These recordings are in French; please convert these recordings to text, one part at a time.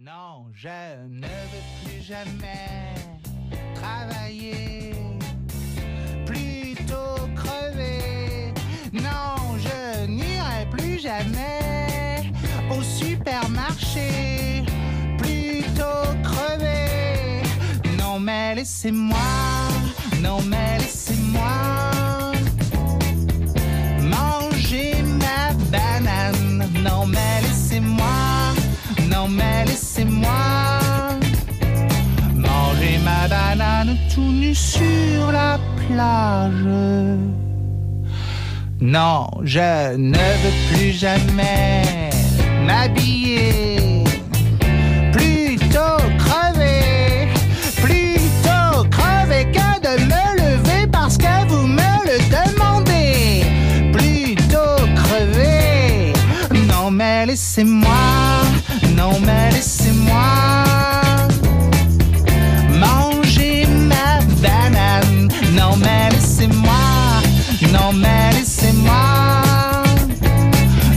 Non, je ne veux plus jamais travailler, plutôt crever. Non, je n'irai plus jamais au supermarché, plutôt crever. Non, mais laissez-moi, non, mais laissez-moi manger ma banane. Non, mais non, mais laissez-moi manger ma banane tout nu sur la plage. Non, je ne veux plus jamais m'habiller. Plutôt crever, plutôt crever que de me lever parce que vous me le demandez. Plutôt crever. Non mais laissez-moi, non mais laissez-moi manger ma banane. Non mais laissez-moi, non mais laissez-moi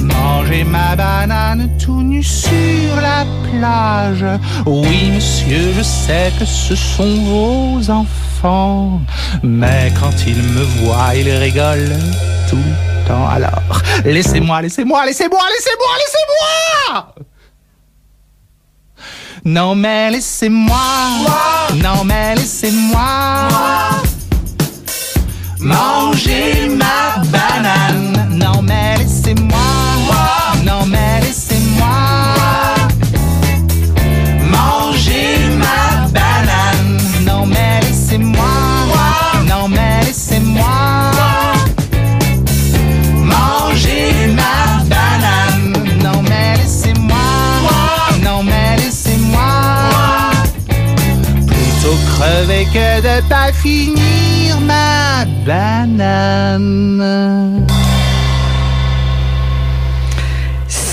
manger ma banane tout nu sur la plage. Oui monsieur, je sais que ce sont vos enfants, mais quand ils me voient, ils rigolent tout le temps. Alors laissez-moi, laissez-moi, laissez-moi, laissez-moi, laissez-moi. Non mais laissez-moi, non mais laissez-moi. Manger ma banane. Non mais ma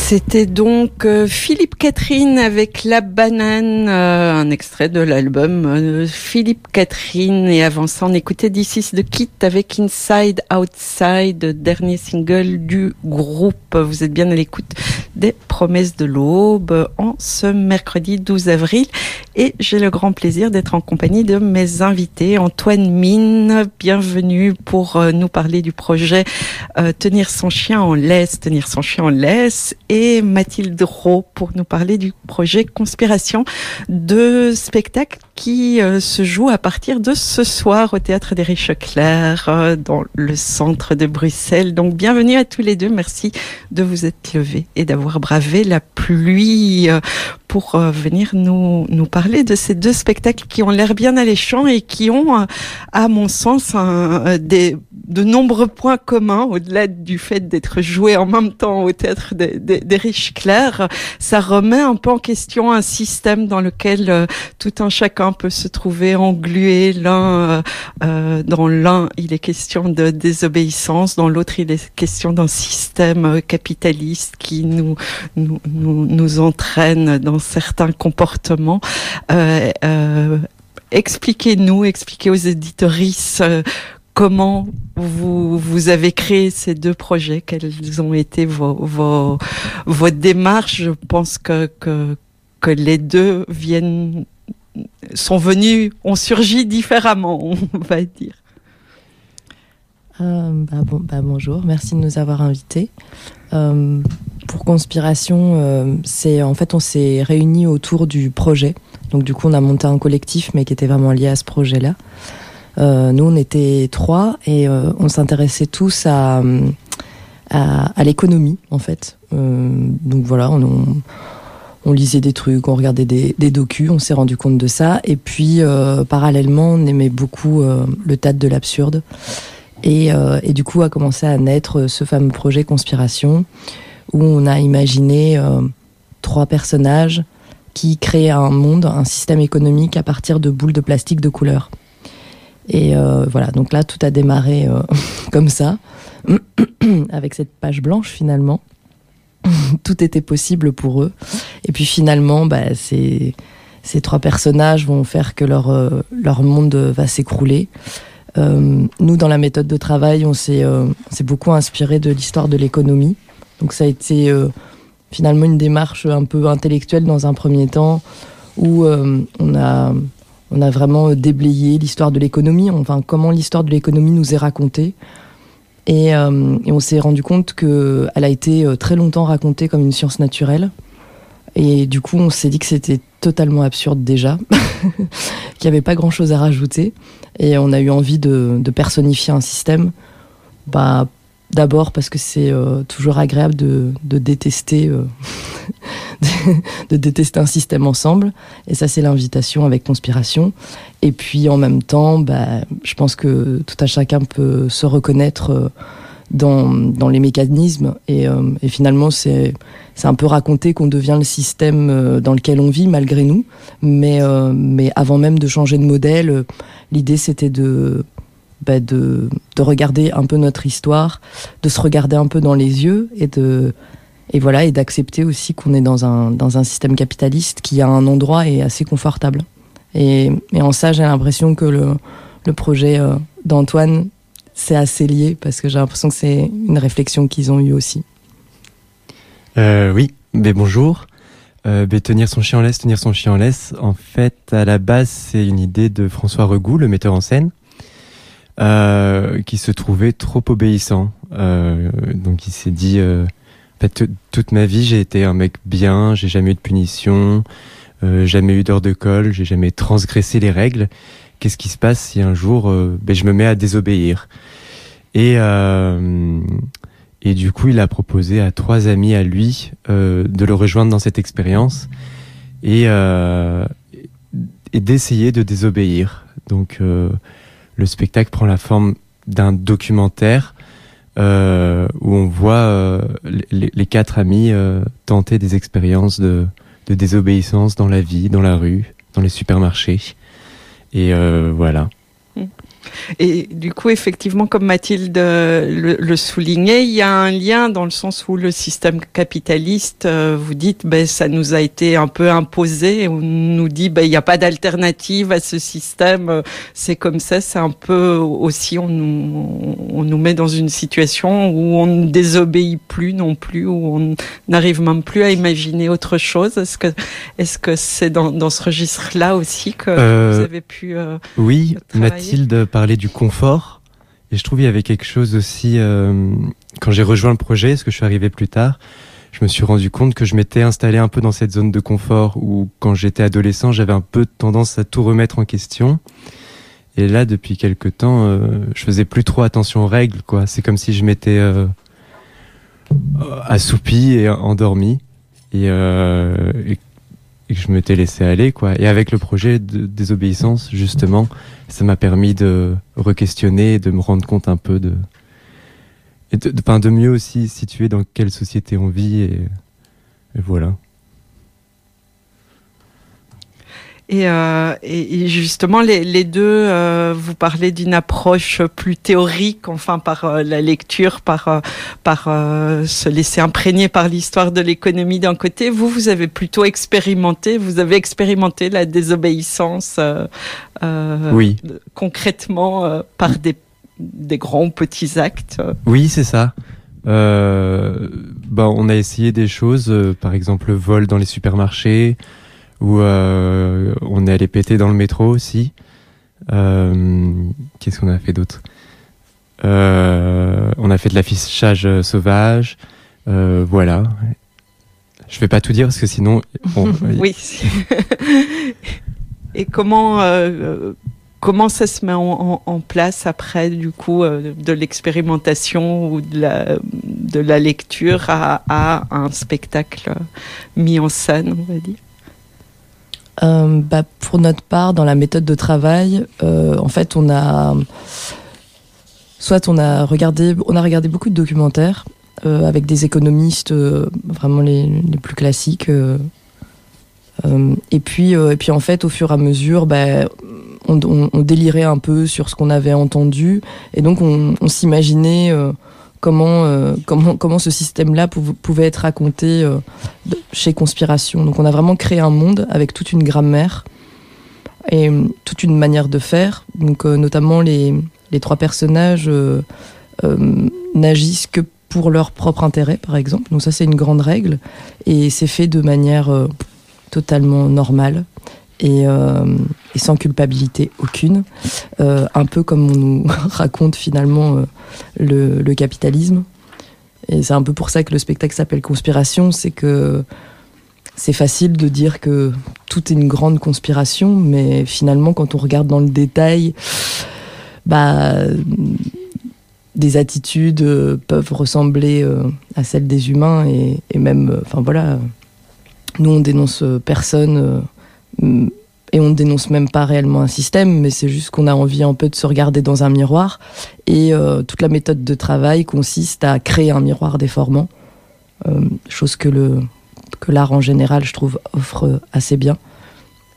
C'était donc euh, Philippe Catherine avec La Banane, euh, un extrait de l'album euh, Philippe Catherine. Et avant ça, on écoutait This is the Kit avec Inside Outside, dernier single du groupe. Vous êtes bien à l'écoute des promesses de l'aube en ce mercredi 12 avril. Et j'ai le grand plaisir d'être en compagnie de mes invités. Antoine Mine, bienvenue pour nous parler du projet Tenir son chien en laisse, tenir son chien en laisse. Mathilde Rowe pour nous parler du projet Conspiration, deux spectacles qui euh, se jouent à partir de ce soir au Théâtre des Riches Clairs euh, dans le centre de Bruxelles. Donc bienvenue à tous les deux. Merci de vous être levés et d'avoir bravé la pluie euh, pour venir nous, nous parler de ces deux spectacles qui ont l'air bien alléchants et qui ont, à mon sens, des, de nombreux points communs, au-delà du fait d'être joués en même temps au théâtre des, des, des Riches Clairs. Ça remet un peu en question un système dans lequel euh, tout un chacun peut se trouver englué. L'un, euh, euh, dans l'un, il est question de désobéissance, dans l'autre, il est question d'un système euh, capitaliste qui nous, nous, nous, nous entraîne dans certains comportements. Expliquez-nous, expliquez aux éditorices euh, comment vous, vous avez créé ces deux projets, quelles ont été vos, vos, vos démarches? Je pense que, que, les deux viennent, sont venus, ont surgi différemment, on va dire. Euh, bah, bon, bah, bonjour, merci de nous avoir invités. Euh, pour Conspiration, euh, c'est en fait on s'est réunis autour du projet. Donc du coup on a monté un collectif, mais qui était vraiment lié à ce projet-là. Euh, nous on était trois et euh, on s'intéressait tous à l'économie en fait. Euh, donc voilà, on, lisait des trucs, on regardait des, des docus, on s'est rendu compte de ça. Et puis parallèlement, on aimait beaucoup le théâtre de l'absurde. Et, du coup a commencé à naître ce fameux projet Conspiration, où on a imaginé trois personnages qui créaient un monde, un système économique à partir de boules de plastique de couleur. Et euh, voilà, donc là tout a démarré euh, comme ça, avec cette page blanche finalement. tout était possible pour eux. Et puis finalement, bah, ces, trois personnages vont faire que leur, euh, leur monde va s'écrouler. Nous, dans la méthode de travail, on s'est beaucoup inspiré de l'histoire de l'économie. Donc ça a été finalement une démarche un peu intellectuelle dans un premier temps, où on a on a vraiment déblayé l'histoire de l'économie, enfin comment l'histoire de l'économie nous est racontée. Et, et on s'est rendu compte qu'elle a été très longtemps racontée comme une science naturelle. Et du coup, on s'est dit que c'était totalement absurde déjà, qu'il n'y avait pas grand-chose à rajouter. Et on a eu envie de, personnifier un système. Bah, D'abord parce que c'est euh, toujours agréable de, détester, euh, de détester un système ensemble. Et ça, c'est l'invitation avec Conspiration. Et puis en même temps, bah, je pense que tout à chacun peut se reconnaître. Euh, dans, dans les mécanismes. Et, euh, et finalement, c'est un peu raconté qu'on devient le système euh, dans lequel on vit malgré nous. Mais, euh, mais avant même de changer de modèle, l'idée c'était de, bah, de, de regarder un peu notre histoire, de se regarder un peu dans les yeux et de et voilà et d'accepter aussi qu'on est dans un dans un système capitaliste qui a un endroit et assez confortable. Et, et en ça, j'ai l'impression que le, le projet d'Antoine c'est assez lié parce que j'ai l'impression que c'est une réflexion qu'ils ont eue aussi. Euh, oui, mais bonjour. Euh, tenir son chien en laisse, tenir son chien en laisse. En fait, à la base, c'est une idée de François Regout, le metteur en scène, euh, qui se trouvait trop obéissant. Euh, donc, il s'est dit, euh, toute ma vie, j'ai été un mec bien, j'ai jamais eu de punition, euh, jamais eu d'heure de colle, j'ai jamais transgressé les règles. Qu'est-ce qui se passe si un jour euh, ben, je me mets à désobéir? Et et du coup il a proposé à trois amis à lui de le rejoindre dans cette expérience et et d'essayer de désobéir. Donc le spectacle prend la forme d'un documentaire euh, où on voit les, les, quatre amis euh, tenter des expériences de, désobéissance dans la vie, dans la rue, dans les supermarchés. Et euh, voilà. Et du coup, effectivement, comme Mathilde le, le, soulignait, il y a un lien dans le sens où le système capitaliste, euh, vous dites, ben, ça nous a été un peu imposé. On nous dit, ben, il n'y a pas d'alternative à ce système. Euh, c'est comme ça. C'est un peu aussi, on nous, on nous met dans une situation où on ne désobéit plus non plus, où on n'arrive même plus à imaginer autre chose. Est-ce que, est-ce que c'est dans, dans ce registre-là aussi que euh, vous avez pu Oui, Mathilde parler du confort. Et je trouve qu'il y avait quelque chose aussi, euh, quand j'ai rejoint le projet, parce que je suis arrivé plus tard, je me suis rendu compte que je m'étais installé un peu dans cette zone de confort où quand j'étais adolescent, j'avais un peu tendance à tout remettre en question. Et là, depuis quelque temps, euh, je faisais plus trop attention aux règles, quoi. C'est comme si je m'étais euh, assoupi et endormi. Et, et et que je m'étais laissé aller quoi. Et avec le projet de désobéissance justement ça m'a permis de re-questionner de me rendre compte un peu de et de, de, de mieux aussi situer dans quelle société on vit et, et voilà Et, euh, et, justement, les, les deux, euh, vous parlez d'une approche plus théorique, enfin par euh, la lecture, par euh, par euh, se laisser imprégner par l'histoire de l'économie d'un côté. Vous, vous avez plutôt expérimenté, vous avez expérimenté la désobéissance oui. concrètement par des des grands ou petits actes. Oui, c'est ça. Euh, bah, on a essayé des choses, par exemple le vol dans les supermarchés, où euh, on est allé péter dans le métro aussi. Euh, Qu'est-ce qu'on a fait d'autre? Euh, On a fait de l'affichage sauvage. Euh, voilà. Je vais pas tout dire parce que sinon. Bon, oui. Et comment euh, comment ça se met en, en, place après du coup euh, de l'expérimentation ou de la, de la lecture à, à, un spectacle mis en scène, on va dire? Euh, bah, Pour notre part, dans la méthode de travail, euh, en fait, on a soit on a regardé, on a regardé beaucoup de documentaires euh, avec des économistes vraiment les, les, plus classiques. Et puis, et puis en fait, au fur et à mesure, bah, on, délirait un peu sur ce qu'on avait entendu, et donc on, on s'imaginait comment, euh, comment, comment ce système-là pouvait être raconté euh, chez Conspiration. Donc on a vraiment créé un monde avec toute une grammaire et euh, toute une manière de faire. Donc notamment les, les trois personnages n'agissent que pour leur propre intérêt, par exemple. Donc ça, c'est une grande règle. Et c'est fait de manière totalement normale et, euh, et, sans culpabilité aucune. Euh, un peu comme on nous raconte finalement le, le, capitalisme. Et c'est un peu pour ça que le spectacle s'appelle Conspiration, c'est que c'est facile de dire que tout est une grande conspiration, mais finalement, quand on regarde dans le détail, bah des attitudes euh, peuvent ressembler euh, à celles des humains et, même, euh, enfin voilà, nous on dénonce personne et on ne dénonce même pas réellement un système, mais c'est juste qu'on a envie un peu de se regarder dans un miroir. Et toute la méthode de travail consiste à créer un miroir déformant, chose que le que l'art en général, je trouve, offre assez bien.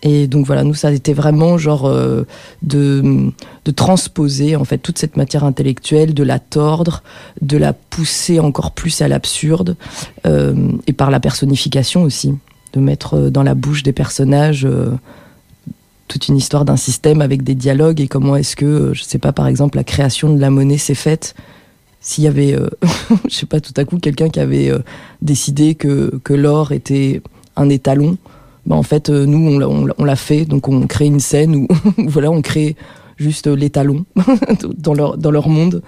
Et donc voilà, nous, ça a été vraiment genre euh, de, de transposer en fait toute cette matière intellectuelle, de la tordre, de la pousser encore plus à l'absurde, euh, et par la personnification aussi, de mettre dans la bouche des personnages euh, toute une histoire d'un système avec des dialogues et comment est-ce que, je sais pas, par exemple, la création de la monnaie s'est faite. S'il y avait, je sais pas, tout à coup quelqu'un qui avait décidé que, que l'or était un étalon, bah, en fait, euh, nous, on, l'a fait. Donc, on crée une scène où, voilà, on crée juste les talons dans, leur, dans leur monde.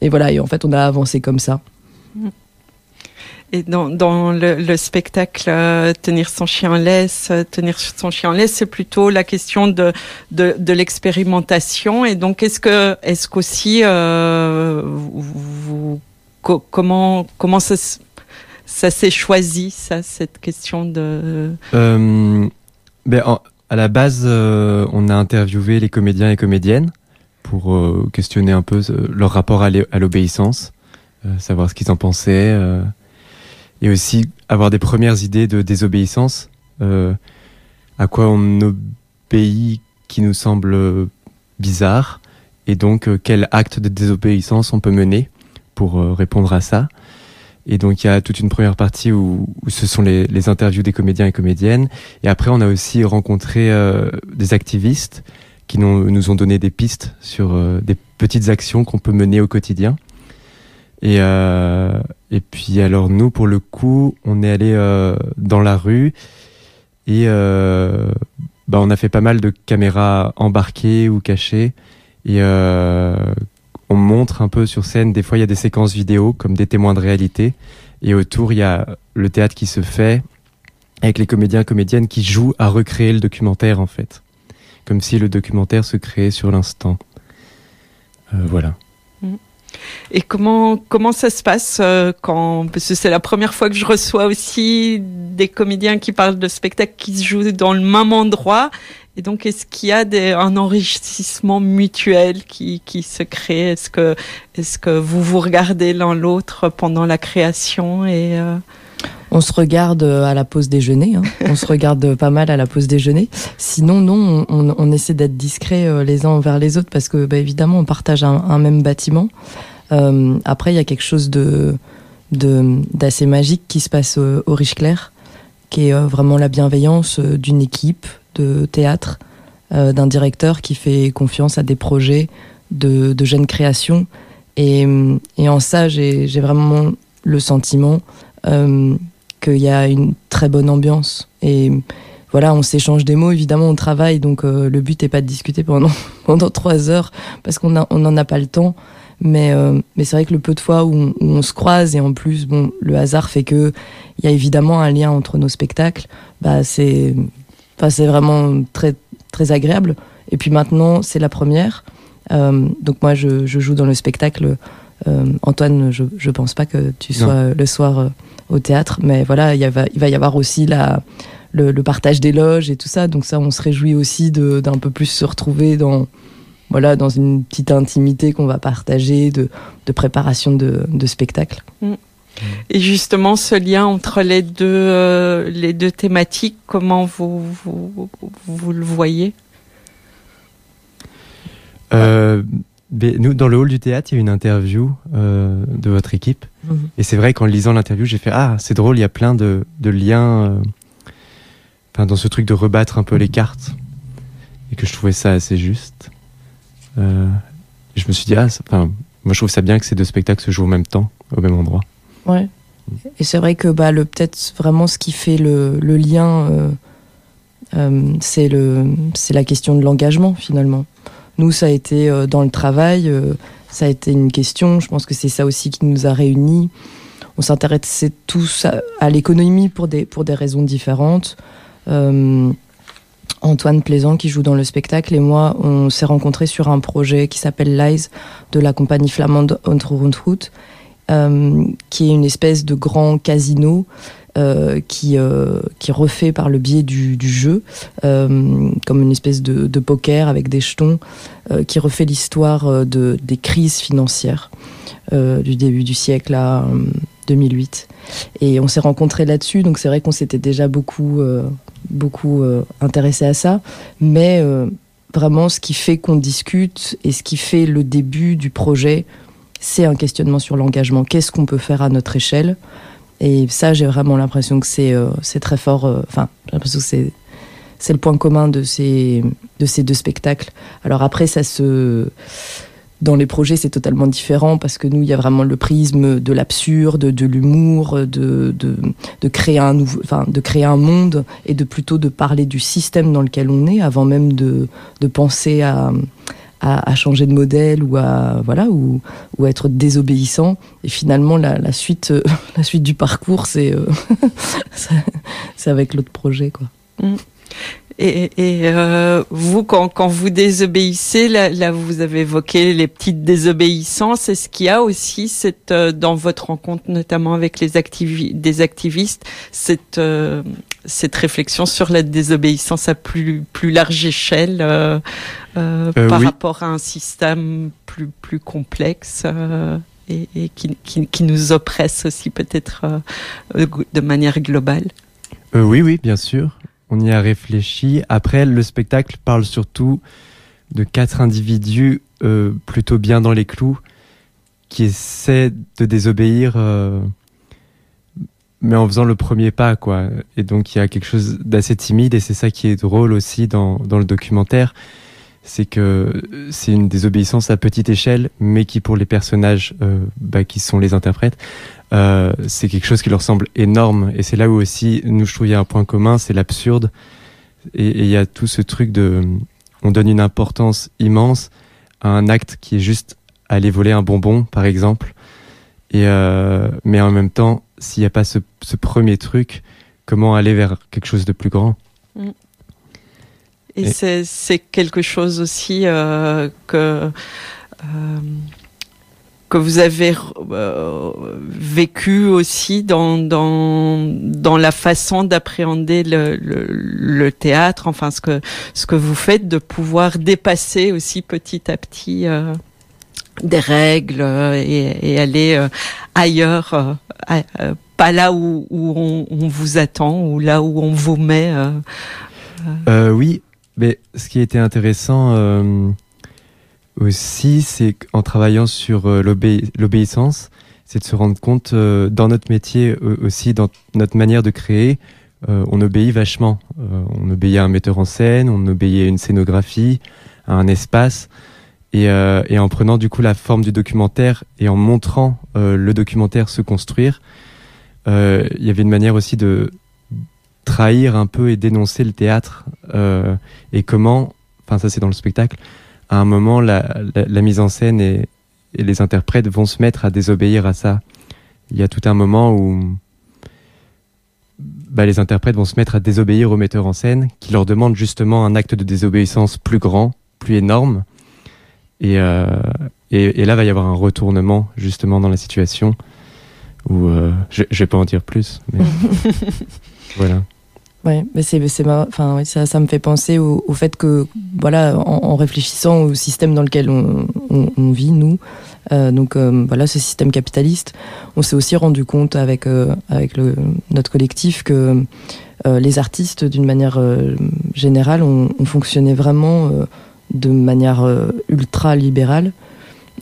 Et voilà, et en fait, on a avancé comme ça. Et dans, dans le, spectacle euh, Tenir son chien en laisse, euh, Tenir son chien en laisse, c'est plutôt la question de, de, de l'expérimentation. Et donc, est-ce que est-ce qu'aussi vous, comment comment ça ça s'est choisi, ça, cette question de... Euh, ben, à la base, euh, on a interviewé les comédiens et comédiennes pour euh, questionner un peu leur rapport à l'obéissance, savoir ce qu'ils en pensaient, et aussi avoir des premières idées de désobéissance, à quoi on obéit qui nous semble bizarre, et donc quel acte de désobéissance on peut mener pour répondre à ça. Et donc il y a toute une première partie où, ce sont les, les, interviews des comédiens et comédiennes. Et après on a aussi rencontré euh, des activistes qui nous, nous, ont donné des pistes sur euh, des petites actions qu'on peut mener au quotidien. Et, euh, et puis alors nous pour le coup on est allé euh, dans la rue. Et bah, on a fait pas mal de caméras embarquées ou cachées. Et on montre un peu sur scène, des fois il y a des séquences vidéo comme des témoins de réalité, et autour il y a le théâtre qui se fait avec les comédiens et comédiennes qui jouent à recréer le documentaire en fait, comme si le documentaire se créait sur l'instant. Euh, voilà. Et comment comment ça se passe euh, quand parce que c'est la première fois que je reçois aussi des comédiens qui parlent de spectacles qui se jouent dans le même endroit. Et donc, est-ce qu'il y a des, un enrichissement mutuel qui, qui se crée? Est-ce que, est que vous vous regardez l'un l'autre pendant la création et euh... On se regarde à la pause déjeuner. Hein. on se regarde pas mal à la pause déjeuner. Sinon, non, on, essaie d'être discret euh, les uns envers les autres parce que, bah, évidemment, on partage un, même bâtiment. Euh, après, il y a quelque chose de d'assez magique qui se passe au, Riche Clair, qui est euh, vraiment la bienveillance euh, d'une équipe, de théâtre, euh, d'un directeur qui fait confiance à des projets de, jeunes créations. Et, en ça, j'ai vraiment le sentiment euh, qu'il y a une très bonne ambiance. Et voilà, on s'échange des mots, évidemment, on travaille, donc euh, le but n'est pas de discuter pendant, pendant trois heures parce qu'on n'en on a pas le temps. Mais, euh, mais c'est vrai que le peu de fois où on, où on, se croise et en plus, bon, le hasard fait que il y a évidemment un lien entre nos spectacles. Bah, c'est vraiment très, très agréable. Et puis maintenant, c'est la première. Euh, donc moi, je, je, joue dans le spectacle. Euh, Antoine, je, je pense pas que tu sois non. le soir au théâtre, mais voilà, il, y va, il va y avoir aussi la, le, le partage des loges et tout ça. Donc ça, on se réjouit aussi d'un peu plus se retrouver dans, voilà, dans une petite intimité qu'on va partager de, de préparation de, de spectacle. Mmh. Et justement, ce lien entre les deux, euh, les deux thématiques, comment vous, vous, vous le voyez? Euh, nous, dans le hall du théâtre, il y a une interview euh, de votre équipe. Mm -hmm. Et c'est vrai qu'en lisant l'interview, j'ai fait Ah, c'est drôle, il y a plein de, de liens euh, dans ce truc de rebattre un peu les cartes. Et que je trouvais ça assez juste. Euh, je me suis dit Ah, enfin, moi, je trouve ça bien que ces deux spectacles se jouent en même temps, au même endroit. Ouais. Et c'est vrai que bah, le peut-être vraiment ce qui fait le, le lien, c'est la question de l'engagement finalement. Nous, ça a été euh, dans le travail, euh, ça a été une question. Je pense que c'est ça aussi qui nous a réunis. On s'intéressait tous à, l'économie pour des raisons différentes. Euh, Antoine Plaisant qui joue dans le spectacle et moi, on s'est rencontrés sur un projet qui s'appelle Lies de la compagnie flamande euh, qui est une espèce de grand casino euh, qui, euh, qui refait par le biais du, jeu, euh, comme une espèce de, poker avec des jetons, qui refait l'histoire de, des crises financières du début du siècle à euh, 2008. Et on s'est rencontrés là-dessus, donc c'est vrai qu'on s'était déjà beaucoup, beaucoup intéressé à ça, mais vraiment ce qui fait qu'on discute et ce qui fait le début du projet, c'est un questionnement sur l'engagement. Qu'est-ce qu'on peut faire à notre échelle? Et ça, j'ai vraiment l'impression que c'est euh, très fort. euh, Enfin, j'ai l'impression que c'est le point commun de ces de ces deux spectacles. Alors après, ça se dans les projets, c'est totalement différent parce que nous, il y a vraiment le prisme de l'absurde, de l'humour, de, créer un monde et de plutôt de parler du système dans lequel on est avant même de penser à, à, changer de modèle ou à voilà ou, ou être désobéissant. Et finalement, la, suite, euh, la suite du parcours, c'est euh, c'est avec l'autre projet, quoi. Et, et euh, vous, quand, quand vous désobéissez, là, vous avez évoqué les petites désobéissances. Est-ce qu'il y a aussi cette, dans votre rencontre, notamment avec les des activistes, cette, cette réflexion sur la désobéissance à plus, plus large échelle euh, euh, Euh, par oui. rapport à un système plus, plus complexe et, et qui, qui, qui nous oppresse aussi peut-être de manière globale oui, oui, bien sûr. On y a réfléchi. Après, le spectacle parle surtout de quatre individus plutôt bien dans les clous qui essaient de désobéir, mais en faisant le premier pas, quoi. Et donc, il y a quelque chose d'assez timide, et c'est ça qui est drôle aussi dans, dans le documentaire. C'est que c'est une désobéissance à petite échelle, mais qui, pour les personnages euh, bah, qui sont les interprètes, euh, c'est quelque chose qui leur semble énorme. Et c'est là où aussi, nous, je trouve, il y a un point commun, c'est l'absurde. Et et il y a tout ce truc de, on donne une importance immense à un acte qui est juste aller voler un bonbon, par exemple. Et euh, mais en même temps, s'il n'y a pas ce, ce premier truc, comment aller vers quelque chose de plus grand Et, Et- c'est quelque chose aussi euh, que euh, que vous avez euh, vécu aussi dans dans dans la façon d'appréhender le, le, le théâtre, enfin ce que ce que vous faites, de pouvoir dépasser aussi petit à petit des règles euh, et, et aller euh, ailleurs, euh, pas là où, où on, on vous attend ou là où on vous met. oui, mais ce qui était intéressant aussi, c'est qu'en travaillant sur l'obé- l'obéissance, c'est de se rendre compte euh, dans notre métier aussi, dans notre manière de créer, euh, on obéit vachement. On obéit à un metteur en scène, on obéit à une scénographie, à un espace. Et, euh, et en prenant du coup la forme du documentaire et en montrant euh, le documentaire se construire, euh, il y avait une manière aussi de trahir un peu et dénoncer le théâtre et comment, enfin ça c'est dans le spectacle, à un moment la, mise en scène et, et les interprètes vont se mettre à désobéir à ça. Il y a tout un moment où bah, les interprètes vont se mettre à désobéir au metteur en scène qui leur demande justement un acte de désobéissance plus grand, plus énorme. Et, euh, et, et là va y avoir un retournement justement dans la situation où euh, je, je vais pas en dire plus, mais voilà. Ouais, mais c'est. Enfin, oui, ça, ça me fait penser au, au fait que, voilà, en, en réfléchissant au système dans lequel on, on, on vit, nous, euh, donc euh, voilà, ce système capitaliste, on s'est aussi rendu compte avec avec le, notre collectif que les artistes, d'une manière générale, on, on fonctionnait vraiment de manière euh, ultra libérale.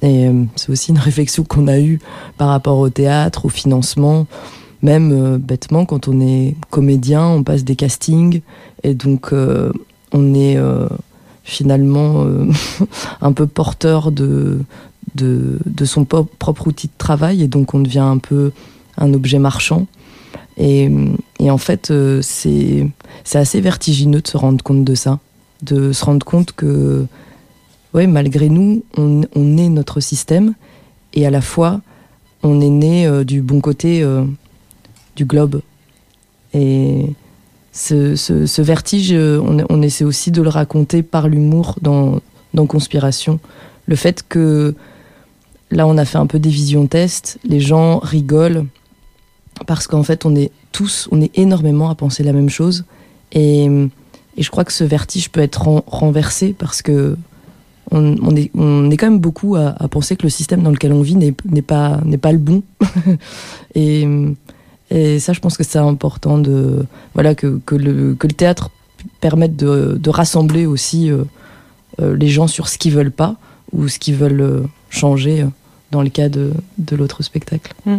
Et euh, c'est aussi une réflexion qu'on a eue par rapport au théâtre, au financement. Même euh, bêtement, quand on est comédien, on passe des castings et donc on est finalement un peu porteur de, de, de son propre outil de travail et donc on devient un peu un objet marchand. Et, et en fait, c'est assez vertigineux de se rendre compte de ça, de se rendre compte que, ouais, malgré nous, on, on est notre système et à la fois, on est né du bon côté du globe. Et ce, ce, vertige, on, on, essaie aussi de le raconter par l'humour dans, dans Conspiration. Le fait que là, on a fait un peu des visions tests, les gens rigolent parce qu'en fait, on est tous, on est énormément à penser la même chose. Et, et je crois que ce vertige peut être renversé parce que on, est, quand même beaucoup à, penser que le système dans lequel on vit n'est pas, le bon. et, ça, je pense que c'est important de, voilà, que, le, théâtre permette de, rassembler aussi euh, euh, les gens sur ce qu'ils veulent pas ou ce qu'ils veulent euh, changer dans le cas de, l'autre spectacle. Mmh.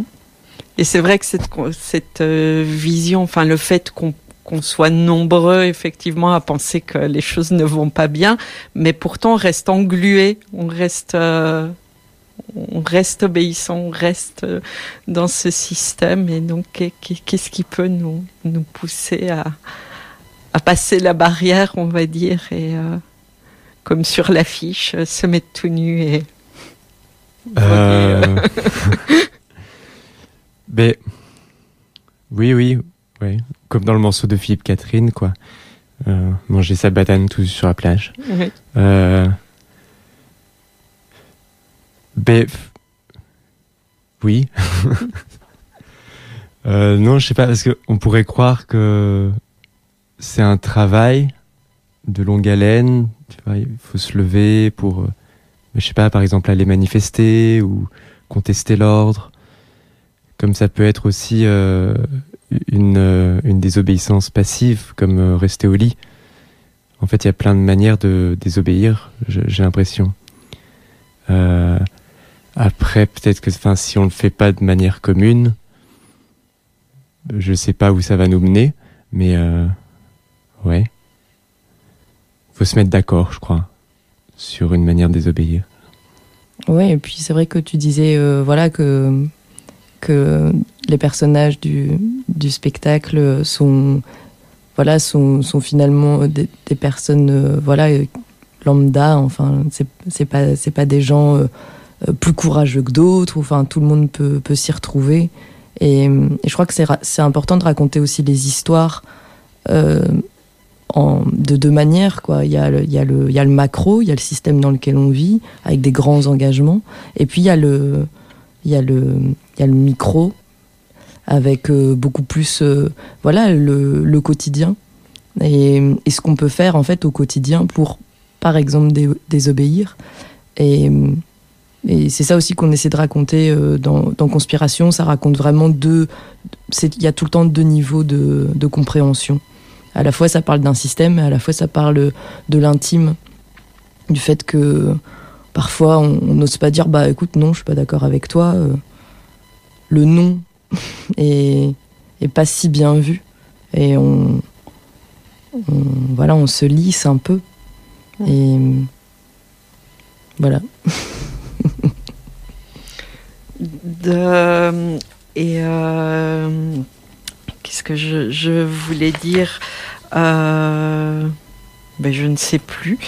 Et c'est vrai que cette, cette vision, enfin le fait qu'on qu'on soit nombreux effectivement à penser que les choses ne vont pas bien, mais pourtant on reste englué, on reste euh, on reste obéissant, on reste dans ce système. Et donc, qu'est-ce qui peut nous, nous pousser à, à passer la barrière, on va dire, et euh, comme sur l'affiche, se mettre tout nu et. Euh... Mais oui, oui, oui, comme dans le morceau de Philippe Catherine, quoi. Euh, manger sa banane tout sur la plage. Oui. Euh, ben, oui. euh, non, je sais pas, parce qu'on pourrait croire que c'est un travail de longue haleine. Tu vois, il faut se lever pour, euh, je sais pas, par exemple, aller manifester ou contester l'ordre. Comme ça peut être aussi euh, une, euh, une désobéissance passive, comme euh, rester au lit. En fait, il y a plein de manières de désobéir, j'ai l'impression. Euh, après, peut-être que si on le fait pas de manière commune, je sais pas où ça va nous mener, mais euh, ouais. Faut se mettre d'accord, je crois, sur une manière de désobéir. Ouais, et puis c'est vrai que tu disais voilà que que les personnages du, spectacle sont voilà sont, sont finalement des, personnes euh, voilà lambda. Enfin c'est pas pas des gens euh, euh, plus courageux que d'autres. Enfin tout le monde peut, peut s'y retrouver. Et, je crois que c'est important de raconter aussi les histoires euh, en, de deux manières quoi. Il y a le, il y a le il y a le macro il y a le système dans lequel on vit avec des grands engagements. Et puis il y a le il y a le il y a le micro avec euh, beaucoup plus euh, voilà le, le quotidien. Et, et ce qu'on peut faire en fait au quotidien pour par exemple dé, désobéir. Et et c'est ça aussi qu'on essaie de raconter euh, dans, dans conspiration. Ça raconte vraiment deux il y a tout le temps deux niveaux de, de compréhension. À la fois ça parle d'un système à la fois ça parle de l'intime du fait que parfois on n'ose pas dire bah écoute non je suis pas d'accord avec toi euh, le non est, est pas si bien vu. Et on, on voilà on se lisse un peu. Et voilà. De et euh, qu'est-ce que je, je voulais dire euh, ben je ne sais plus.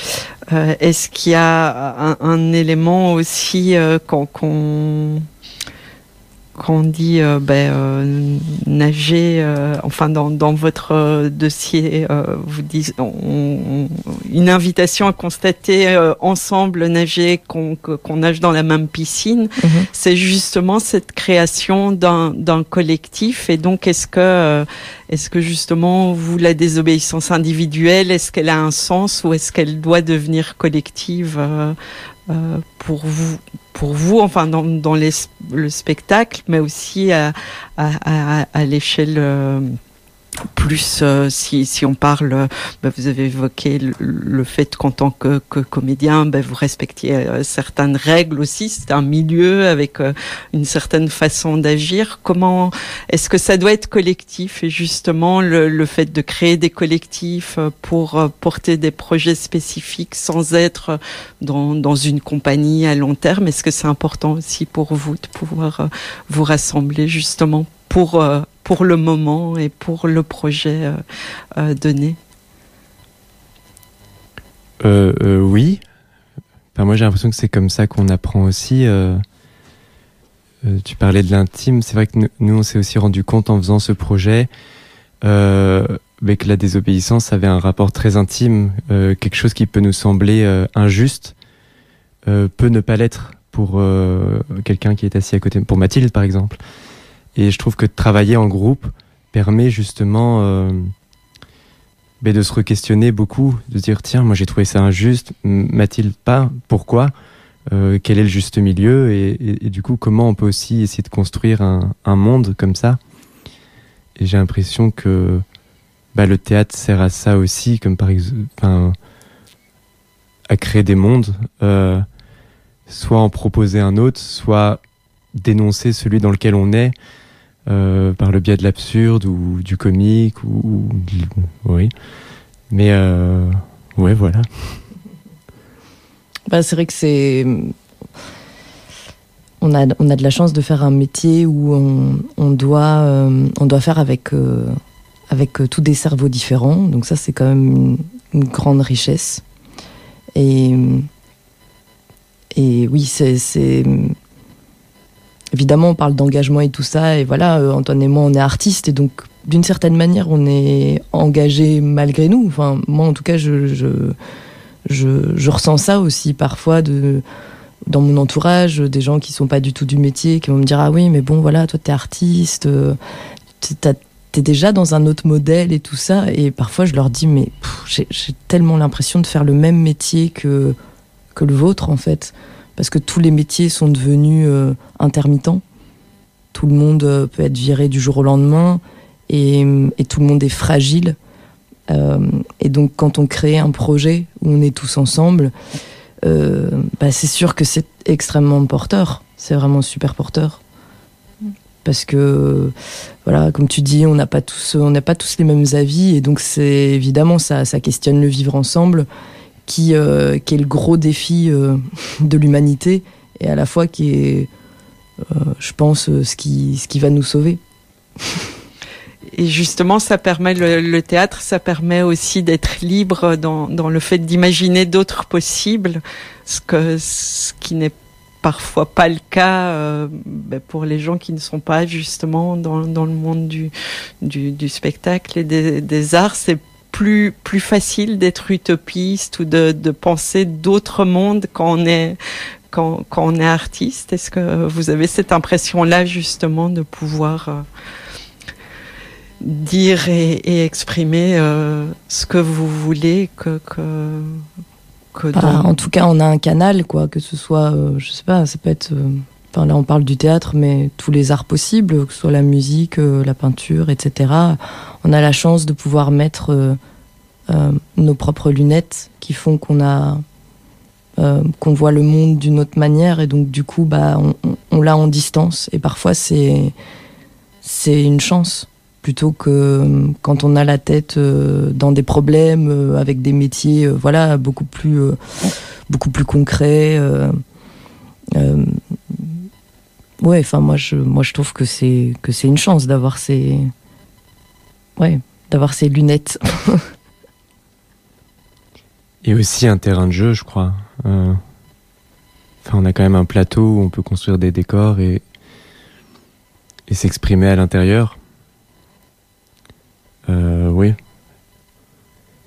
Euh, est-ce qu'il y a un, élément aussi euh, qu'on qu quand on dit euh, ben, euh, nager, euh, enfin dans, dans votre euh, dossier, euh, vous dites on, on, une invitation à constater euh, ensemble nager, qu'on qu nage dans la même piscine, mm -hmm. c'est justement cette création d'un collectif. Et donc, est-ce que, est-ce que justement, vous, la désobéissance individuelle, est-ce qu'elle a un sens ou est-ce qu'elle doit devenir collective euh, pour vous pour vous enfin dans, dans les, le spectacle mais aussi à, à, à, à l'échelle euh, plus euh, si, si on parle, euh, bah, vous avez évoqué le, fait qu'en tant que, que comédien, bah, vous respectiez euh, certaines règles aussi. C'est un milieu avec une certaine façon d'agir. Comment est-ce que ça doit être collectif? Et justement le, le fait de créer des collectifs pour porter des projets spécifiques sans être dans, dans une compagnie à long terme, est-ce que c'est important aussi pour vous de pouvoir vous rassembler justement pour pour le moment et pour le projet euh, euh, donné euh, Oui. moi, j'ai l'impression que c'est comme ça qu'on apprend aussi. tu parlais de l'intime. C'est vrai que nous, on s'est aussi rendu compte en faisant ce projet mais que la désobéissance avait un rapport très intime. quelque chose qui peut nous sembler injuste peut ne pas l'être pour quelqu'un qui est assis à côté. Pour Mathilde, par exemple. Et je trouve que travailler en groupe permet justement euh, ben, de se re-questionner beaucoup, de dire tiens, moi j'ai trouvé ça injuste, m'a-t-il pas Pourquoi euh, Quel est le juste milieu et, du coup, comment on peut aussi essayer de construire un, monde comme ça. Et j'ai l'impression que bah, le théâtre sert à ça aussi, comme par exemple à créer des mondes, euh, soit en proposer un autre, soit dénoncer celui dans lequel on est euh, par le biais de l'absurde ou du comique ou, oui mais euh, ouais voilà bah, c'est vrai que c'est on a, on a de la chance de faire un métier où on, on doit, euh, on doit faire avec, avec tous des cerveaux différents. Donc ça, c'est quand même une, grande richesse. Et, et oui, c'est évidemment, on parle d'engagement et tout ça, et voilà, euh, Antoine et moi, on est artistes, et donc, d'une certaine manière, on est engagés malgré nous. Enfin, moi, en tout cas, je, je, je, ressens ça aussi parfois de, dans mon entourage, des gens qui sont pas du tout du métier, qui vont me dire Ah oui, mais bon, voilà, toi, t'es artiste, euh, t'es déjà dans un autre modèle et tout ça. Et parfois, je leur dis Mais j'ai tellement l'impression de faire le même métier que, que le vôtre, en fait parce que tous les métiers sont devenus euh, intermittents. Tout le monde euh, peut être viré du jour au lendemain et, tout le monde est fragile. Euh, et donc quand on crée un projet où on est tous ensemble, bah, c'est sûr que c'est extrêmement porteur. C'est vraiment super porteur. Parce que, voilà, comme tu dis, on n'a pas tous, pas tous les mêmes avis, et donc c'est évidemment ça questionne le vivre ensemble qui, euh, qui est le gros défi euh, de l'humanité et à la fois qui est, euh, je pense, ce qui, ce qui va nous sauver. Et justement, ça permet le, théâtre, ça permet aussi d'être libre dans, le fait d'imaginer d'autres possibles, ce, que, ce qui n'est parfois pas le cas ben, pour les gens qui ne sont pas justement dans, le monde du, du, spectacle et des, arts. Plus, plus facile d'être utopiste ou de, de penser d'autres mondes quand on est, quand, quand on est artiste? Est-ce que vous avez cette impression-là justement de pouvoir euh, dire et, et exprimer euh, ce que vous voulez que, que, que bah, En tout cas, on a un canal, quoi, que ce soit, euh, je sais pas, ça peut être... Enfin, là, on parle du théâtre, mais tous les arts possibles, que ce soit la musique, la peinture, etc. On a la chance de pouvoir mettre euh, nos propres lunettes qui font qu'on a euh, qu'on voit le monde d'une autre manière et donc du coup bah on, on, l'a en distance et parfois c'est c'est une chance plutôt que quand on a la tête euh, dans des problèmes avec des métiers voilà beaucoup plus beaucoup plus concrets ouais enfin moi je moi je trouve que c'est que c'est une chance d'avoir ces ouais d'avoir ces lunettes Et aussi un terrain de jeu, je crois. Euh, enfin, on a quand même un plateau où on peut construire des décors et, s'exprimer à l'intérieur. Euh, oui.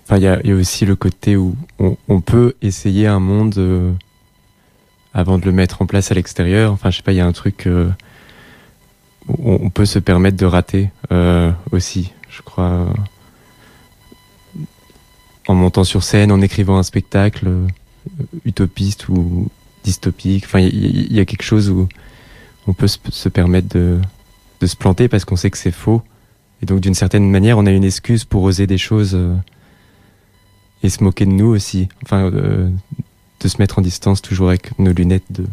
Enfin, il y a, aussi le côté où on, peut essayer un monde euh, avant de le mettre en place à l'extérieur. Enfin, je sais pas, il y a un truc où on peut se permettre de rater aussi, je crois en montant sur scène, en écrivant un spectacle euh, utopiste ou dystopique. Enfin, il y, a quelque chose où on peut se, permettre de, se planter parce qu'on sait que c'est faux Et donc d'une certaine manière, on a une excuse pour oser des choses et se moquer de nous aussi. Enfin, de se mettre en distance toujours avec nos lunettes de.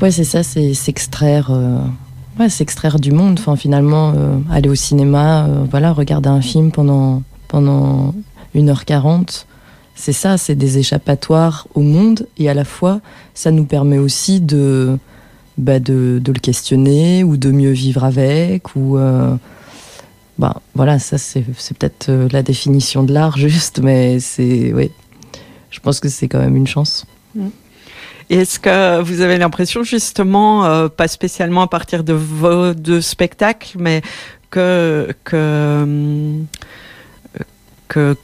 Ouais, c'est ça, c'est s'extraire. Ouais, s'extraire du monde. Finalement, aller au cinéma, voilà, regarder un film pendant pendant 1h40 c'est ça, c'est des échappatoires au monde et à la fois ça nous permet aussi de, bah de, de, le questionner ou de mieux vivre avec ou euh, bah voilà ça c'est peut-être euh, la définition de l'art juste mais c'est oui je pense que c'est quand même une chance. Et est-ce que vous avez l'impression justement, euh, pas spécialement à partir de vos deux spectacles, mais que,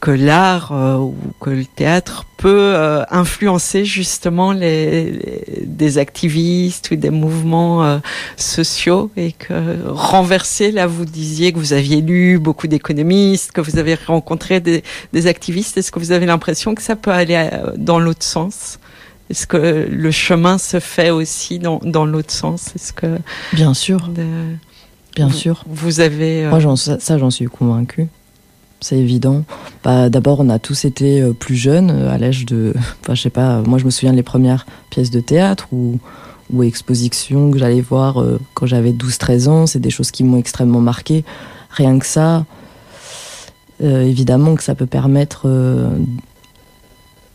que l'art euh, ou que le théâtre peut euh, influencer justement des activistes ou des mouvements euh, sociaux et que renverser, là vous disiez que vous aviez lu beaucoup d'économistes, que vous avez rencontré des activistes, est-ce que vous avez l'impression que ça peut aller dans l'autre sens? Est-ce que le chemin se fait aussi dans, dans l'autre sens? Est-ce que bien sûr, bien sûr. Vous avez moi ça j'en suis convaincue c'est évident. Bah, D'abord, on a tous été euh, plus jeunes, euh, à l'âge de. Enfin, je sais pas, moi je me souviens des premières pièces de théâtre ou, ou expositions que j'allais voir euh, quand j'avais 12-13 ans. C'est des choses qui m'ont extrêmement marqué. Rien que ça, évidemment que ça peut permettre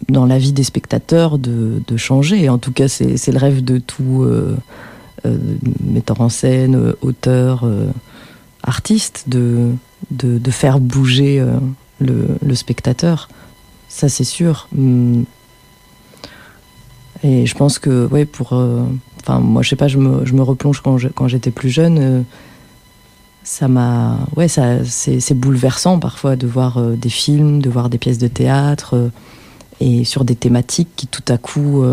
dans la vie des spectateurs de, de changer. En tout cas, c'est le rêve de tout metteur en scène, auteur, artiste, de de, faire bouger euh, le, spectateur. Ça, c'est sûr. Mm. Et je pense que, ouais, pour. Euh, enfin, moi, je sais pas, je me, je me replonge quand j'étais plus jeune. Euh, ça m'a. Ouais, ça, c'est bouleversant parfois de voir des films, de voir des pièces de théâtre, et sur des thématiques qui tout à coup.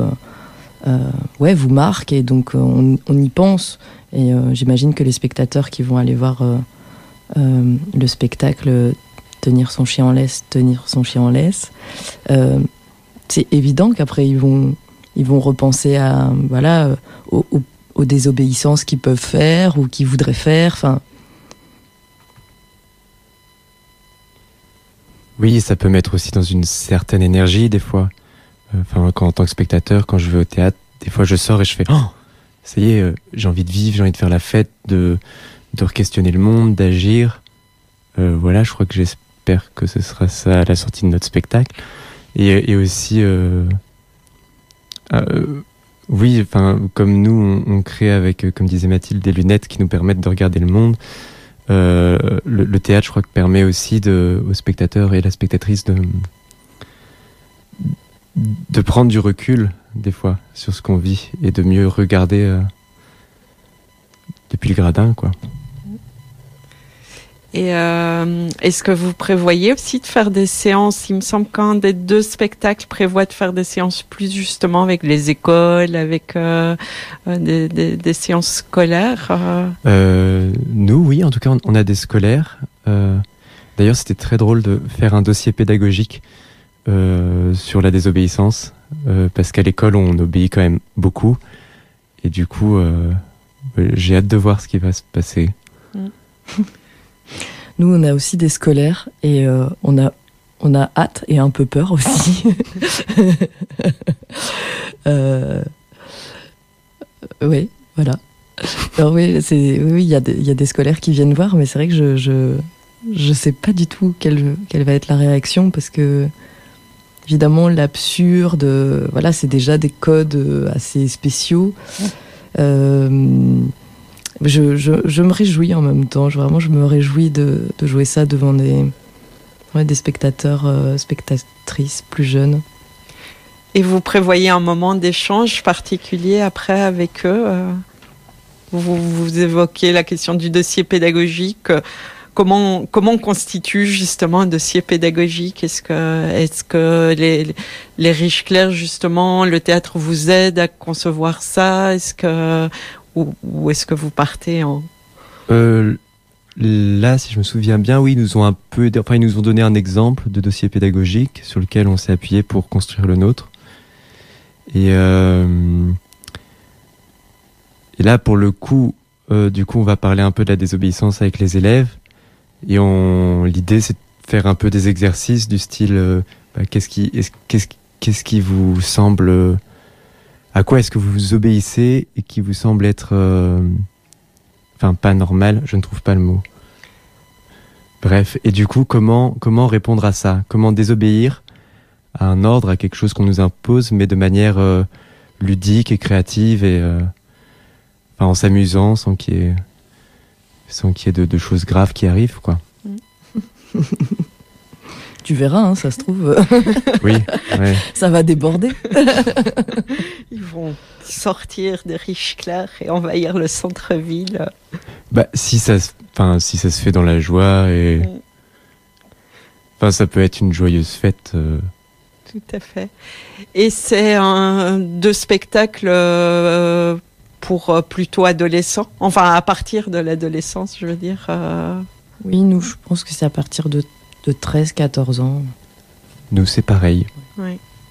ouais, vous marquent, et donc on, on y pense. Et j'imagine que les spectateurs qui vont aller voir euh, le spectacle Tenir son chien en laisse, tenir son chien en laisse, euh, c'est évident qu'après ils vont, ils vont repenser à voilà aux, aux, désobéissances qu'ils peuvent faire ou qu'ils voudraient faire. Enfin, Oui, ça peut mettre aussi dans une certaine énergie des fois. Euh, enfin, quand en tant que spectateur, quand je vais au théâtre, des fois je sors et je fais oh, ça y est, j'ai envie de vivre, j'ai envie de faire la fête, de de questionner le monde, d'agir. Euh, voilà, je crois que j'espère que ce sera ça à la sortie de notre spectacle. Et, aussi, euh, euh, oui, enfin, comme nous, on, crée avec, comme disait Mathilde, des lunettes qui nous permettent de regarder le monde. Le, théâtre, je crois que permet aussi de, aux spectateurs et la spectatrice de de prendre du recul des fois sur ce qu'on vit et de mieux regarder depuis le gradin, quoi. Et euh, est-ce que vous prévoyez aussi de faire des séances? Il me semble qu'un des deux spectacles prévoit de faire des séances plus justement avec les écoles, avec euh, euh des, des, des, séances scolaires. Euh? nous, oui, en tout cas, on a des scolaires. D'ailleurs, c'était très drôle de faire un dossier pédagogique sur la désobéissance, parce qu'à l'école, on obéit quand même beaucoup. Et du coup, j'ai hâte de voir ce qui va se passer. Mm. Nous, on a aussi des scolaires et euh, on a on a hâte et un peu peur aussi. euh, oui, voilà. Alors oui, c'est oui, il y a des il y a des scolaires qui viennent voir, mais c'est vrai que je je je sais pas du tout quelle quelle va être la réaction parce que évidemment l'absurde, voilà, c'est déjà des codes assez spéciaux. Euh, je, me réjouis en même temps. Je, vraiment, je me réjouis de, jouer ça devant des, spectateurs, euh, spectatrices plus jeunes. Et vous prévoyez un moment d'échange particulier après avec eux euh vous, évoquez la question du dossier pédagogique. Comment, comment on constitue justement un dossier pédagogique? Est-ce que, est que les, les riches clercs, justement, le théâtre vous aide à concevoir ça? Est-ce que ou, est-ce que vous partez en euh, Là, si je me souviens bien, oui, ils nous ont un peu, enfin, ils nous ont donné un exemple de dossier pédagogique sur lequel on s'est appuyé pour construire le nôtre. Et, euh, là, pour le coup, euh, du coup, on va parler un peu de la désobéissance avec les élèves. Et l'idée, c'est de faire un peu des exercices du style, bah, qu'est-ce qui, qu'est-ce, qui vous semble, à quoi est-ce que vous vous obéissez et qui vous semble être, euh, enfin, pas normal? Je ne trouve pas le mot. Bref. Et du coup, comment, comment répondre à ça? Comment désobéir à un ordre, à quelque chose qu'on nous impose, mais de manière euh, ludique et créative et euh, enfin, en s'amusant, sans qu'il y ait, sans qu'il y ait de, de choses graves qui arrivent, quoi? Tu verras, hein, ça se trouve, Oui, ouais. ça va déborder. Ils vont sortir de Richecler et envahir le centre-ville. Bah, si ça, enfin, si ça se fait dans la joie et, Mm. enfin, ça peut être une joyeuse fête. euh, Tout à fait. Et c'est un deux spectacles euh, pour euh, plutôt adolescents, enfin à partir de l'adolescence, je veux dire. euh, Oui, nous, je pense que c'est à partir de, de 13-14 ans. Nous, c'est pareil.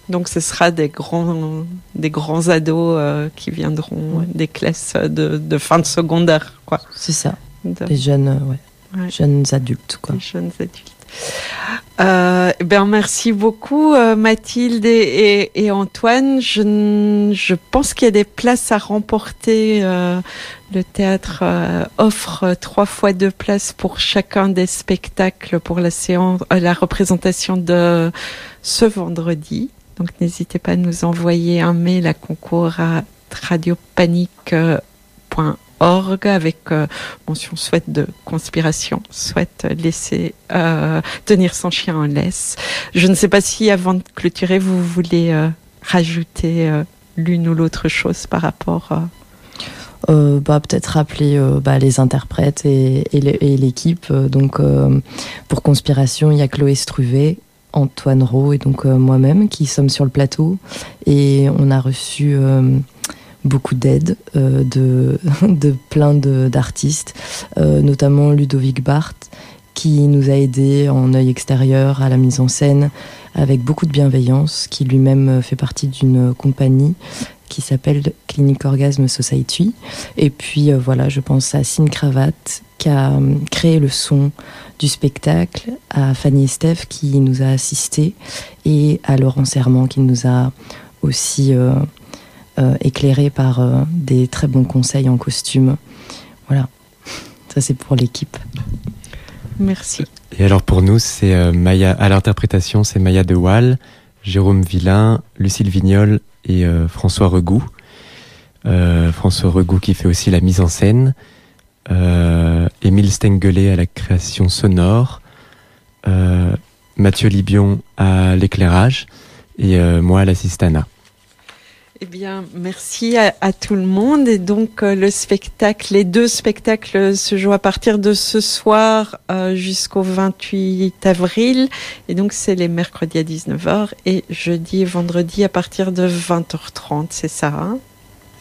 Donc ce sera des grands, des grands ados euh, qui viendront Ouais. des classes de, de fin de secondaire, quoi. C'est ça, De- les jeunes, euh, ouais, Ouais. jeunes adultes, quoi. des jeunes adultes. Euh, ben merci beaucoup euh, Mathilde et, Antoine. Je, je pense qu'il y a des places à remporter. euh, le théâtre offre trois fois deux places pour chacun des spectacles pour la séance, la représentation de ce vendredi. Donc n'hésitez pas à nous envoyer un mail à concours à radiopanique.org avec euh, mention soit de conspiration, soit laisser euh, tenir son chien en laisse. Je ne sais pas si avant de clôturer, vous voulez euh, rajouter l'une ou l'autre chose par rapport. Euh, bah, peut-être rappeler bah, les interprètes et, et l'é- et l'équipe. Donc, pour Conspiration, il y a Chloé Struvet, Antoine Rowe et donc moi-même qui sommes sur le plateau. Et on a reçu beaucoup d'aide euh, de, de plein d'artistes, euh, notamment Ludovic Barthes, qui nous a aidés en œil extérieur à la mise en scène avec beaucoup de bienveillance, qui lui-même fait partie d'une compagnie qui s'appelle Clinique Orgasme Society. Et puis euh, voilà, je pense à Cine Cravate qui a créé le son du spectacle, à Fanny Steph qui nous a assistés et à Laurent Serment qui nous a aussi éclairé par euh, des très bons conseils en costume. Voilà, ça c'est pour l'équipe. Merci. Et alors pour nous, c'est euh, Maya à l'interprétation, c'est Maya de Waal, Jérôme Villain, Lucille Vignol et euh, François Regout. Euh, François Regout qui fait aussi la mise en scène. Euh, Émile Stengelet à la création sonore. Euh, Mathieu Libion à l'éclairage. Et euh, moi à l'assistana. Eh bien, merci à, à tout le monde. Et donc, euh, le spectacle, les deux spectacles se jouent à partir de ce soir euh, jusqu'au 28 avril. Et donc, c'est les mercredis à 19h et jeudi et vendredi à partir de 20h30. C'est ça, hein?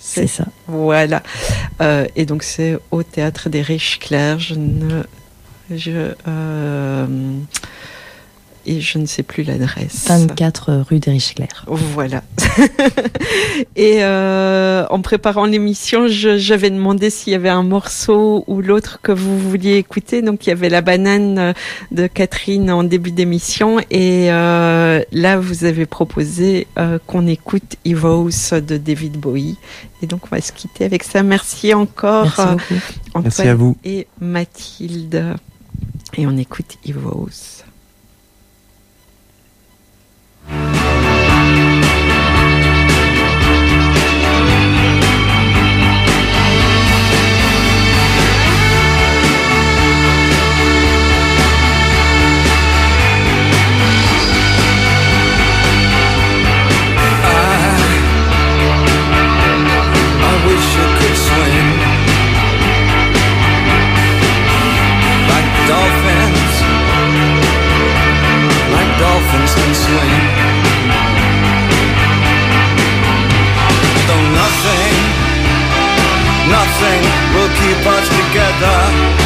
C'est ça. Voilà. Euh, et donc, c'est au théâtre des Riches Clairs. Je ne. Je. Et je ne sais plus l'adresse. 24 rue des Riches-Clairs. Voilà. et euh, en préparant l'émission, j'avais demandé s'il y avait un morceau ou l'autre que vous vouliez écouter. Donc il y avait la banane de Catherine en début d'émission et euh, là vous avez proposé euh, qu'on écoute Heroes de David Bowie. Et donc on va se quitter avec ça. Merci encore Merci euh. Antoine Merci à vous. et Mathilde. Et on écoute Heroes. Bye. keep us together